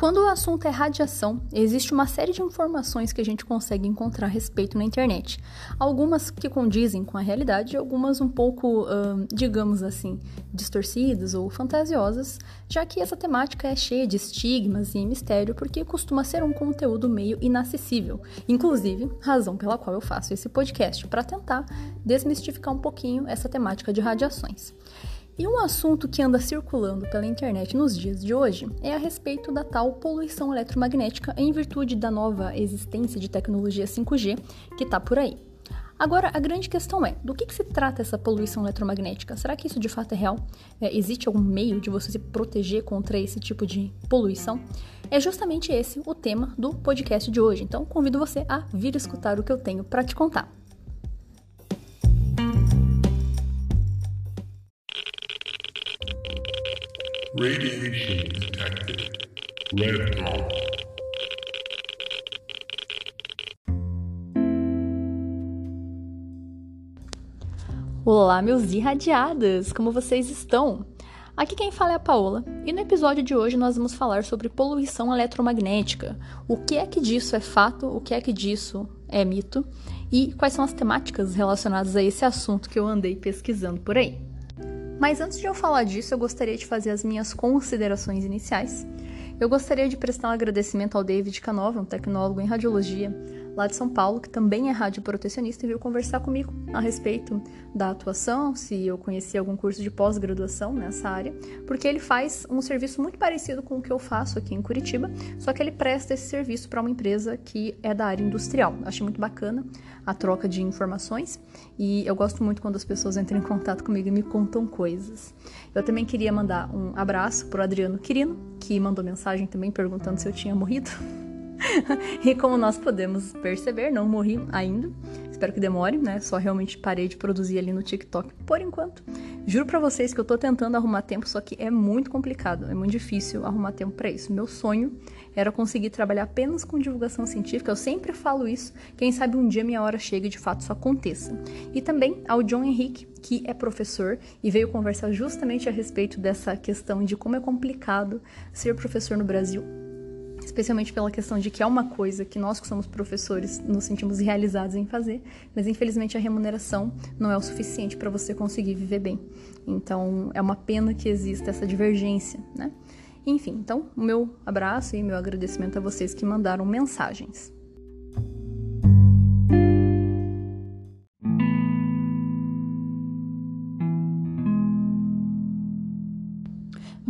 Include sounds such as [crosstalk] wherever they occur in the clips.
Quando o assunto é radiação, existe uma série de informações que a gente consegue encontrar a respeito na internet. Algumas que condizem com a realidade, algumas um pouco, digamos assim, distorcidas ou fantasiosas, já que essa temática é cheia de estigmas e mistério, porque costuma ser um conteúdo meio inacessível. Inclusive, razão pela qual eu faço esse podcast, para tentar desmistificar um pouquinho essa temática de radiações. E um assunto que anda circulando pela internet nos dias de hoje é a respeito da tal poluição eletromagnética em virtude da nova existência de tecnologia 5G que está por aí. Agora, a grande questão é: do que, que, se trata essa poluição eletromagnética? Será que isso de fato é real? É, existe algum meio de você se proteger contra esse tipo de poluição? É justamente esse o tema do podcast de hoje, então convido você a vir escutar o que eu tenho para te contar. Radiation detected. Red dot. Olá, meus irradiadas! Como vocês estão? Aqui quem fala é a Paola, e no episódio de hoje nós vamos falar sobre poluição eletromagnética. O que é que disso é fato, o que é que disso é mito, e quais são as temáticas relacionadas a esse assunto que eu andei pesquisando por aí. Mas antes de eu falar disso, eu gostaria de fazer as minhas considerações iniciais. Eu gostaria de prestar um agradecimento ao David Canova, um tecnólogo em radiologia, lá de São Paulo, que também é radioprotecionista e veio conversar comigo a respeito da atuação, se eu conhecia algum curso de pós-graduação nessa área, porque ele faz um serviço muito parecido com o que eu faço aqui em Curitiba, só que ele presta esse serviço para uma empresa que é da área industrial. Achei muito bacana a troca de informações e eu gosto muito quando as pessoas entram em contato comigo e me contam coisas. Eu também queria mandar um abraço para o Adriano Quirino, que mandou mensagem também perguntando se eu tinha morrido. [laughs] e como nós podemos perceber, não morri ainda. Espero que demore, né? Só realmente parei de produzir ali no TikTok por enquanto. Juro para vocês que eu tô tentando arrumar tempo, só que é muito complicado, é muito difícil arrumar tempo para isso. Meu sonho era conseguir trabalhar apenas com divulgação científica. Eu sempre falo isso. Quem sabe um dia minha hora chega e de fato isso aconteça. E também ao John Henrique, que é professor e veio conversar justamente a respeito dessa questão de como é complicado ser professor no Brasil especialmente pela questão de que é uma coisa que nós que somos professores nos sentimos realizados em fazer, mas infelizmente a remuneração não é o suficiente para você conseguir viver bem. Então é uma pena que exista essa divergência, né? Enfim, então o meu abraço e meu agradecimento a vocês que mandaram mensagens.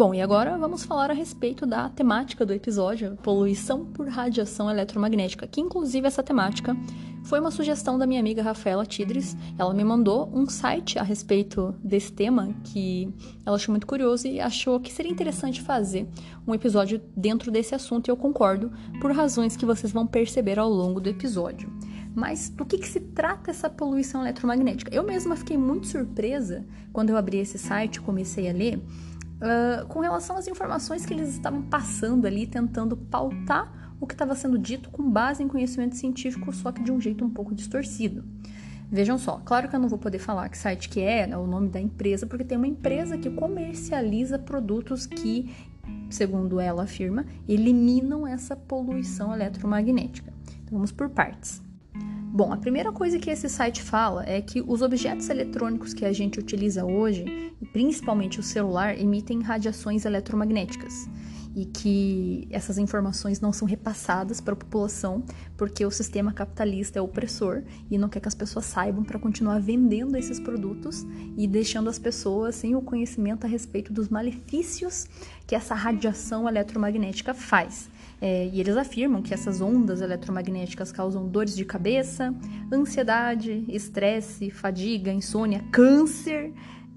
Bom, e agora vamos falar a respeito da temática do episódio, poluição por radiação eletromagnética, que inclusive essa temática foi uma sugestão da minha amiga Rafaela Tidres. Ela me mandou um site a respeito desse tema que ela achou muito curioso e achou que seria interessante fazer um episódio dentro desse assunto, e eu concordo, por razões que vocês vão perceber ao longo do episódio. Mas do que, que, se trata essa poluição eletromagnética? Eu mesma fiquei muito surpresa quando eu abri esse site e comecei a ler uh, com relação às informações que eles estavam passando ali, tentando pautar o que estava sendo dito com base em conhecimento científico, só que de um jeito um pouco distorcido. Vejam só, claro que eu não vou poder falar que site que é, né, o nome da empresa, porque tem uma empresa que comercializa produtos que, segundo ela afirma, eliminam essa poluição eletromagnética. Então vamos por partes. Bom, a primeira coisa que esse site fala é que os objetos eletrônicos que a gente utiliza hoje, principalmente o celular, emitem radiações eletromagnéticas e que essas informações não são repassadas para a população porque o sistema capitalista é opressor e não quer que as pessoas saibam para continuar vendendo esses produtos e deixando as pessoas sem o conhecimento a respeito dos malefícios que essa radiação eletromagnética faz. É, e eles afirmam que essas ondas eletromagnéticas causam dores de cabeça, ansiedade, estresse, fadiga, insônia, câncer,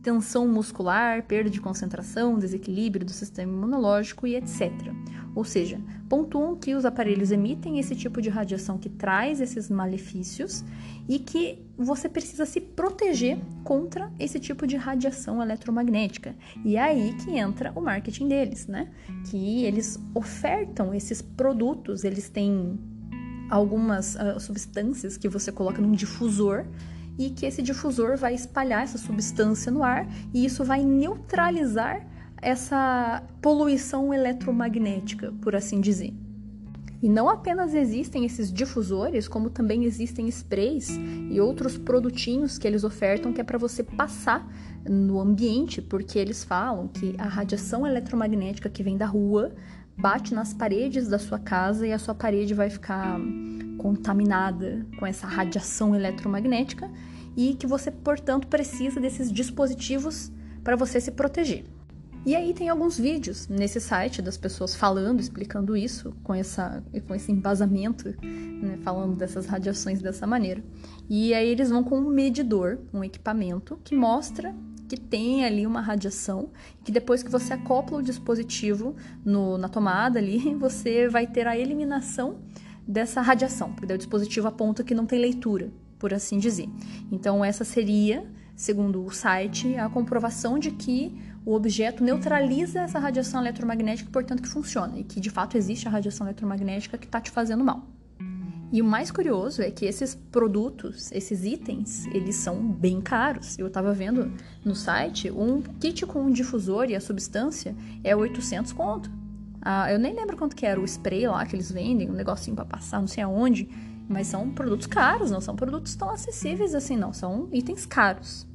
tensão muscular, perda de concentração, desequilíbrio do sistema imunológico e etc. Ou seja, pontuam que os aparelhos emitem esse tipo de radiação que traz esses malefícios e que você precisa se proteger contra esse tipo de radiação eletromagnética. E é aí que entra o marketing deles, né? Que eles ofertam esses produtos, eles têm algumas uh, substâncias que você coloca num difusor e que esse difusor vai espalhar essa substância no ar e isso vai neutralizar essa poluição eletromagnética, por assim dizer. E não apenas existem esses difusores, como também existem sprays e outros produtinhos que eles ofertam que é para você passar no ambiente, porque eles falam que a radiação eletromagnética que vem da rua bate nas paredes da sua casa e a sua parede vai ficar contaminada com essa radiação eletromagnética e que você, portanto, precisa desses dispositivos para você se proteger. E aí tem alguns vídeos nesse site das pessoas falando, explicando isso, com, essa, com esse embasamento, né, falando dessas radiações dessa maneira. E aí eles vão com um medidor, um equipamento, que mostra que tem ali uma radiação, que depois que você acopla o dispositivo no, na tomada ali, [laughs] você vai ter a eliminação dessa radiação, porque o dispositivo aponta que não tem leitura, por assim dizer. Então essa seria, segundo o site, a comprovação de que o objeto neutraliza essa radiação eletromagnética, portanto que funciona, e que de fato existe a radiação eletromagnética que está te fazendo mal. E o mais curioso é que esses produtos, esses itens, eles são bem caros. Eu estava vendo no site, um kit com um difusor e a substância é 800 conto. Ah, eu nem lembro quanto que era o spray lá que eles vendem, um negocinho para passar, não sei aonde, mas são produtos caros, não são produtos tão acessíveis assim, não, são itens caros.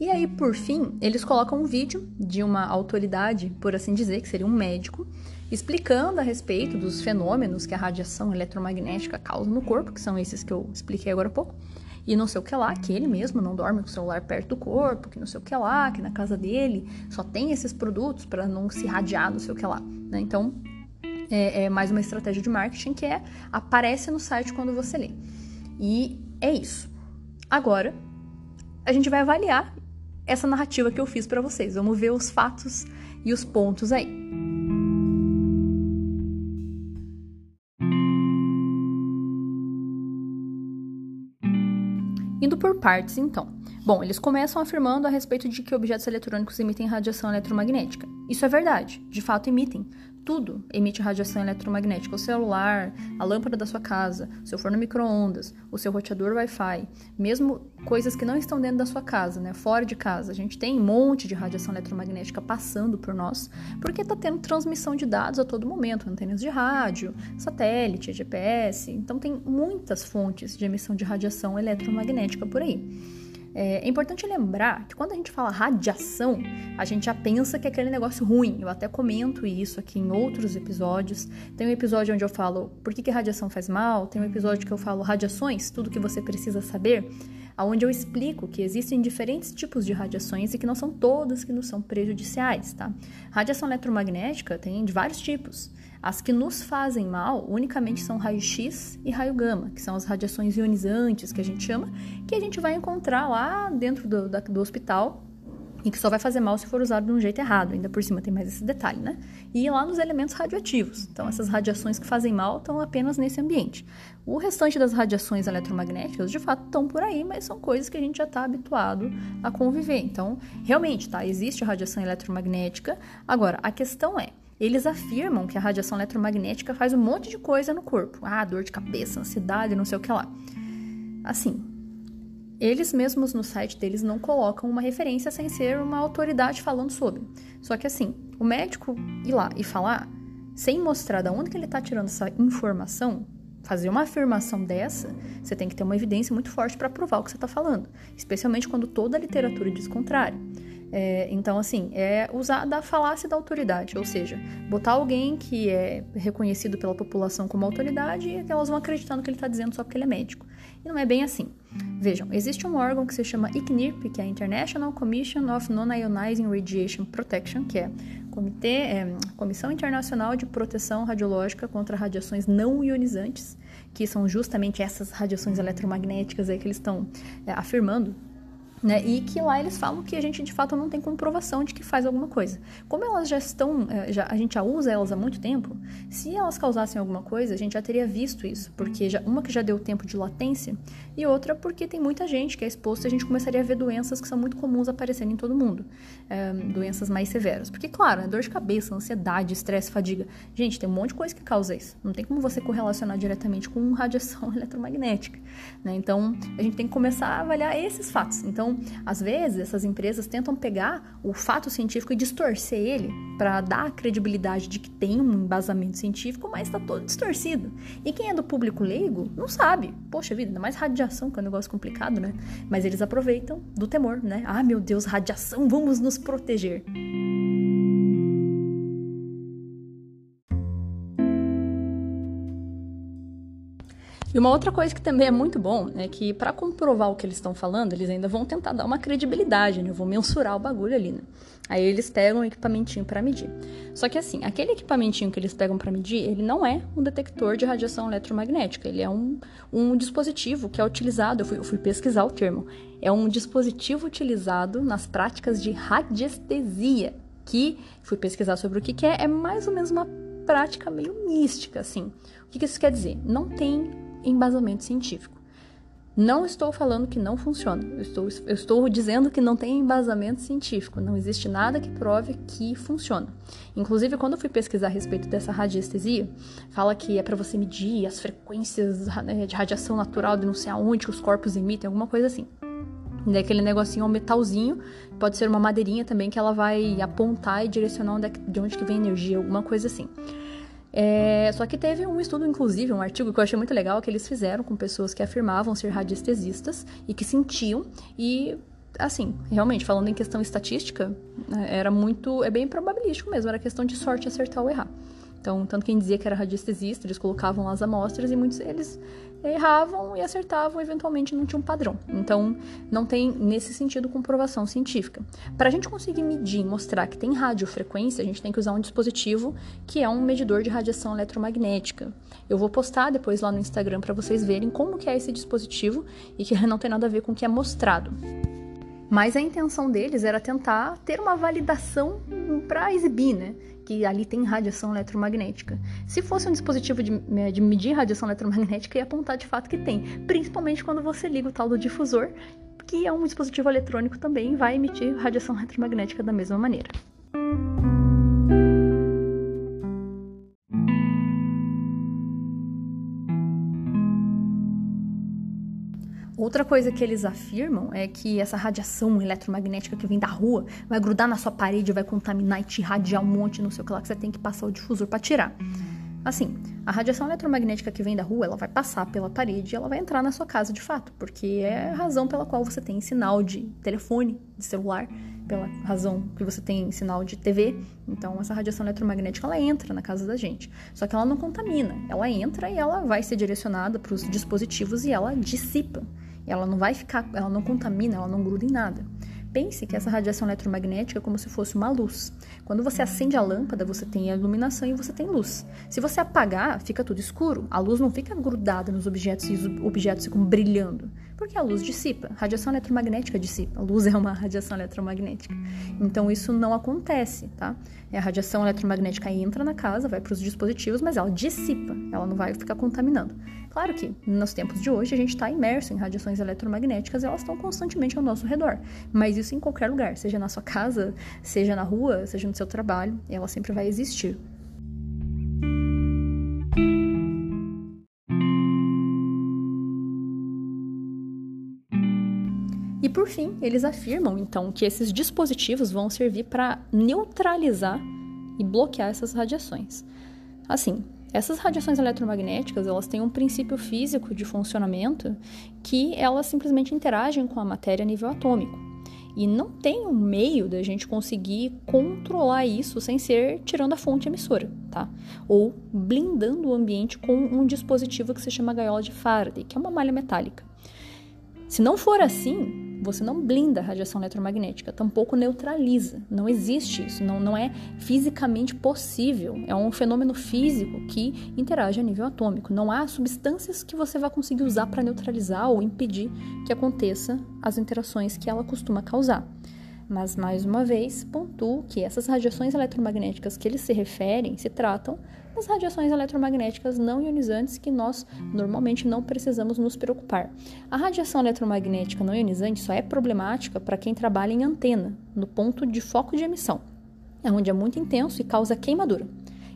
E aí, por fim, eles colocam um vídeo de uma autoridade, por assim dizer, que seria um médico, explicando a respeito dos fenômenos que a radiação eletromagnética causa no corpo, que são esses que eu expliquei agora há pouco, e não sei o que lá, que ele mesmo não dorme com o celular perto do corpo, que não sei o que lá, que na casa dele só tem esses produtos para não se radiar, não sei o que lá. Né? Então, é, é mais uma estratégia de marketing que é aparece no site quando você lê. E é isso. Agora, a gente vai avaliar essa narrativa que eu fiz para vocês. Vamos ver os fatos e os pontos aí. Indo por partes, então. Bom, eles começam afirmando a respeito de que objetos eletrônicos emitem radiação eletromagnética. Isso é verdade, de fato emitem, tudo emite radiação eletromagnética. O celular, a lâmpada da sua casa, seu forno micro-ondas, o seu roteador Wi-Fi, mesmo coisas que não estão dentro da sua casa, né, fora de casa. A gente tem um monte de radiação eletromagnética passando por nós, porque está tendo transmissão de dados a todo momento, antenas de rádio, satélite, GPS. Então tem muitas fontes de emissão de radiação eletromagnética por aí. É, é, importante lembrar que quando a gente fala radiação, a gente já pensa que é aquele negócio ruim. Eu até comento isso aqui em outros episódios. Tem um episódio onde eu falo por que, que radiação faz mal, tem um episódio que eu falo radiações, tudo que você precisa saber, onde eu explico que existem diferentes tipos de radiações e que não são todas que não são prejudiciais, tá? Radiação eletromagnética tem de vários tipos. As que nos fazem mal unicamente são raio-x e raio gama, que são as radiações ionizantes que a gente chama, que a gente vai encontrar lá dentro do, da, do hospital e que só vai fazer mal se for usado de um jeito errado. Ainda por cima tem mais esse detalhe, né? E lá nos elementos radioativos. Então, essas radiações que fazem mal estão apenas nesse ambiente. O restante das radiações eletromagnéticas, de fato, estão por aí, mas são coisas que a gente já está habituado a conviver. Então, realmente, tá? Existe radiação eletromagnética. Agora, a questão é eles afirmam que a radiação eletromagnética faz um monte de coisa no corpo. Ah, dor de cabeça, ansiedade, não sei o que lá. Assim, eles mesmos no site deles não colocam uma referência sem ser uma autoridade falando sobre. Só que assim, o médico ir lá e falar, sem mostrar de onde que ele está tirando essa informação, fazer uma afirmação dessa, você tem que ter uma evidência muito forte para provar o que você está falando, especialmente quando toda a literatura diz contrário. É, então, assim, é usar da falácia da autoridade, ou seja, botar alguém que é reconhecido pela população como autoridade e elas vão acreditar no que ele está dizendo só porque ele é médico. E não é bem assim. Vejam, existe um órgão que se chama ICNIRP, que é a International Commission of Non-Ionizing Radiation Protection, que é Comitê, é, Comissão Internacional de Proteção Radiológica contra Radiações Não Ionizantes, que são justamente essas radiações eletromagnéticas aí que eles estão é, afirmando né? E que lá eles falam que a gente de fato não tem comprovação de que faz alguma coisa. Como elas já estão, eh, já, a gente já usa elas há muito tempo, se elas causassem alguma coisa, a gente já teria visto isso, porque já, uma que já deu tempo de latência e outra porque tem muita gente que é exposta e a gente começaria a ver doenças que são muito comuns aparecendo em todo mundo, é, doenças mais severas. Porque, claro, é dor de cabeça, ansiedade, estresse, fadiga. Gente, tem um monte de coisa que causa isso. Não tem como você correlacionar diretamente com radiação [laughs] eletromagnética. Né? Então, a gente tem que começar a avaliar esses fatos. Então, Às vezes, essas empresas tentam pegar o fato científico e distorcer ele para dar a credibilidade de que tem um embasamento científico, mas está todo distorcido. E quem é do público leigo não sabe. Poxa vida, ainda mais radiação, que é um negócio complicado, né? Mas eles aproveitam do temor, né? Ah, meu Deus, radiação, vamos nos proteger. E uma outra coisa que também é muito bom é que para comprovar o que eles estão falando, eles ainda vão tentar dar uma credibilidade, né? Vão mensurar o bagulho ali, né? Aí eles pegam um equipamentinho para medir. Só que assim, aquele equipamentinho que eles pegam para medir, ele não é um detector de radiação eletromagnética, ele é um, um dispositivo que é utilizado, eu fui, eu fui pesquisar o termo, é um dispositivo utilizado nas práticas de radiestesia, que fui pesquisar sobre o que, que é, é mais ou menos uma prática meio mística, assim. O que, que isso quer dizer? Não tem embasamento científico. Não estou falando que não funciona, eu estou, eu estou dizendo que não tem embasamento científico, não existe nada que prove que funciona. Inclusive, quando eu fui pesquisar a respeito dessa radiestesia, fala que é para você medir as frequências né, de radiação natural de não sei aonde que os corpos emitem, alguma coisa assim. E aquele negocinho é um metalzinho, pode ser uma madeirinha também que ela vai apontar e direcionar onde é, de onde que vem energia, alguma coisa assim. É, só que teve um estudo, inclusive, um artigo que eu achei muito legal, que eles fizeram com pessoas que afirmavam ser radiestesistas e que sentiam e assim, realmente, falando em questão estatística, né, era muito, é bem probabilístico mesmo, era questão de sorte acertar ou errar. Então, tanto quem dizia que era radiestesista, eles colocavam lá as amostras e muitos deles erravam e acertavam, eventualmente não tinha um padrão. Então, não tem, nesse sentido, comprovação científica. Para a gente conseguir medir e mostrar que tem radiofrequência, a gente tem que usar um dispositivo que é um medidor de radiação eletromagnética. Eu vou postar depois lá no Instagram para vocês verem como que é esse dispositivo e que [laughs] não tem nada a ver com o que é mostrado. Mas a intenção deles era tentar ter uma validação para exibir, né? Que ali tem radiação eletromagnética. Se fosse um dispositivo de, eh, de medir radiação eletromagnética, ia apontar de fato que tem. Principalmente quando você liga o tal do difusor, que é um dispositivo eletrônico também, vai emitir radiação eletromagnética da mesma maneira. Outra coisa que eles afirmam é que essa radiação eletromagnética que vem da rua vai grudar na sua parede, vai contaminar e te irradiar um monte, não sei o que lá, que você tem que passar o difusor para tirar. Assim, a radiação eletromagnética que vem da rua, ela vai passar pela parede e ela vai entrar na sua casa de fato, porque é a razão pela qual você tem sinal de telefone, de celular, pela razão que você tem sinal de TV. Então, essa radiação eletromagnética ela entra na casa da gente. Só que ela não contamina, ela entra e ela vai ser direcionada para os dispositivos e ela dissipa. Ela não vai ficar, ela não contamina, ela não gruda em nada. Pense que essa radiação eletromagnética é como se fosse uma luz. Quando você acende a lâmpada, você tem a iluminação e você tem luz. Se você apagar, fica tudo escuro. A luz não fica grudada nos objetos e os objetos ficam brilhando, porque a luz dissipa. A radiação eletromagnética dissipa. A luz [laughs] é uma radiação eletromagnética. Então isso não acontece, tá? A radiação eletromagnética entra na casa, vai para os dispositivos, mas ela dissipa. Ela não vai ficar contaminando. Claro que nos tempos de hoje a gente está imerso em radiações eletromagnéticas, elas estão constantemente ao nosso redor. Mas isso em qualquer lugar, seja na sua casa, seja na rua, seja no seu trabalho, ela sempre vai existir. Por fim, eles afirmam então que esses dispositivos vão servir para neutralizar e bloquear essas radiações. Assim, essas radiações eletromagnéticas, elas têm um princípio físico de funcionamento que elas simplesmente interagem com a matéria a nível atômico. E não tem um meio da gente conseguir controlar isso sem ser tirando a fonte emissora, tá? Ou blindando o ambiente com um dispositivo que se chama gaiola de Faraday, que é uma malha metálica. Se não for assim, você não blinda a radiação eletromagnética, tampouco neutraliza. Não existe isso, não, não é fisicamente possível. É um fenômeno físico que interage a nível atômico. Não há substâncias que você vai conseguir usar para neutralizar ou impedir que aconteça as interações que ela costuma causar. Mas, mais uma vez, pontuo que essas radiações eletromagnéticas que eles se referem se tratam das radiações eletromagnéticas não ionizantes que nós normalmente não precisamos nos preocupar. A radiação eletromagnética não ionizante só é problemática para quem trabalha em antena, no ponto de foco de emissão, é onde é muito intenso e causa queimadura.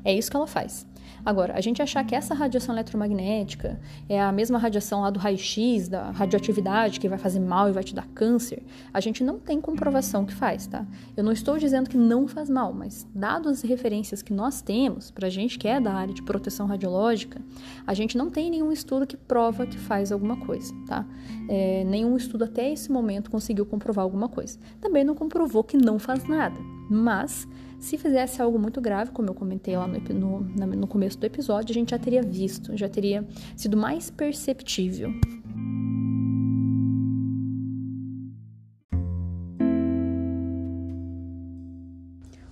É isso que ela faz. Agora, a gente achar que essa radiação eletromagnética é a mesma radiação lá do raio-x, da radioatividade, que vai fazer mal e vai te dar câncer, a gente não tem comprovação que faz, tá? Eu não estou dizendo que não faz mal, mas dadas as referências que nós temos, pra gente que é da área de proteção radiológica, a gente não tem nenhum estudo que prova que faz alguma coisa, tá? É, nenhum estudo até esse momento conseguiu comprovar alguma coisa. Também não comprovou que não faz nada, mas se fizesse algo muito grave, como eu comentei lá no, no, no começo do episódio, a gente já teria visto, já teria sido mais perceptível.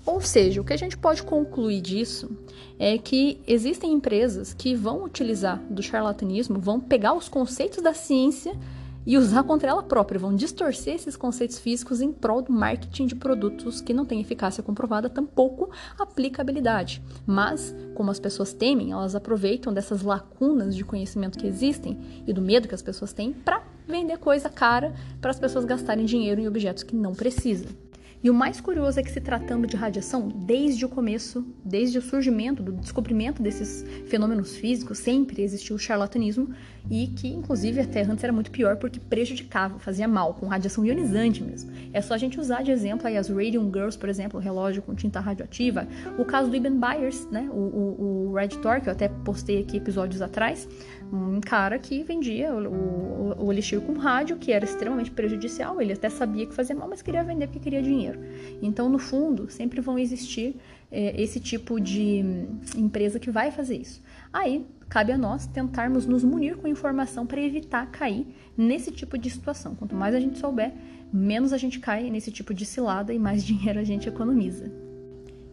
Ou seja, o que a gente pode concluir disso é que existem empresas que vão utilizar do charlatanismo, vão pegar os conceitos da ciência e usar contra ela própria, vão distorcer esses conceitos físicos em prol do marketing de produtos que não têm eficácia comprovada, tampouco aplicabilidade. Mas, como as pessoas temem, elas aproveitam dessas lacunas de conhecimento que existem e do medo que as pessoas têm para vender coisa cara para as pessoas gastarem dinheiro em objetos que não precisam. E o mais curioso é que, se tratando de radiação, desde o começo, desde o surgimento, do descobrimento desses fenômenos físicos, sempre existiu o charlatanismo e que, inclusive, até antes era muito pior porque prejudicava, fazia mal, com radiação ionizante mesmo. É só a gente usar de exemplo aí as Radium Girls, por exemplo, o relógio com tinta radioativa, o caso do Ibn Byers, né, o, o, o Red Thor, que eu até postei aqui episódios atrás, um cara que vendia o, o, o elixir com rádio, que era extremamente prejudicial, ele até sabia que fazia mal, mas queria vender porque queria dinheiro. Então, no fundo, sempre vão existir é, esse tipo de empresa que vai fazer isso. Aí, cabe a nós tentarmos nos munir com informação para evitar cair nesse tipo de situação. Quanto mais a gente souber, menos a gente cai nesse tipo de cilada e mais [laughs] dinheiro a gente economiza.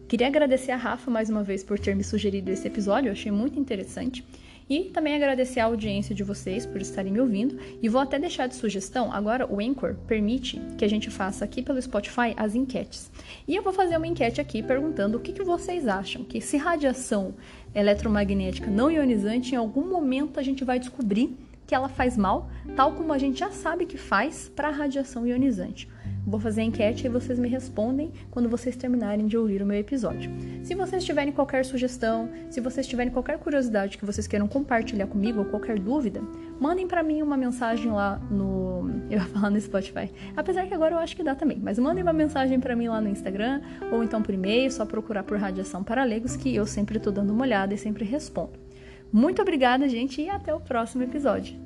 Queria agradecer a Rafa mais uma vez por ter me sugerido esse episódio, eu achei muito interessante. E também agradecer a audiência de vocês por estarem me ouvindo. E vou até deixar de sugestão, agora o Anchor permite que a gente faça aqui pelo Spotify as enquetes. E eu vou fazer uma enquete aqui perguntando o que, que vocês acham que se radiação eletromagnética não ionizante, em algum momento a gente vai descobrir que ela faz mal, tal como a gente já sabe que faz para a radiação ionizante. Vou fazer a enquete e vocês me respondem quando vocês terminarem de ouvir o meu episódio. Se vocês tiverem qualquer sugestão, se vocês tiverem qualquer curiosidade que vocês queiram compartilhar comigo ou qualquer dúvida, mandem para mim uma mensagem lá no, [laughs] eu ia falar no Spotify. Apesar que agora eu acho que dá também, mas mandem uma mensagem para mim lá no Instagram ou então por e-mail, só procurar por Radiação para Legos que eu sempre tô dando uma olhada e sempre respondo. Muito obrigada, gente, e até o próximo episódio.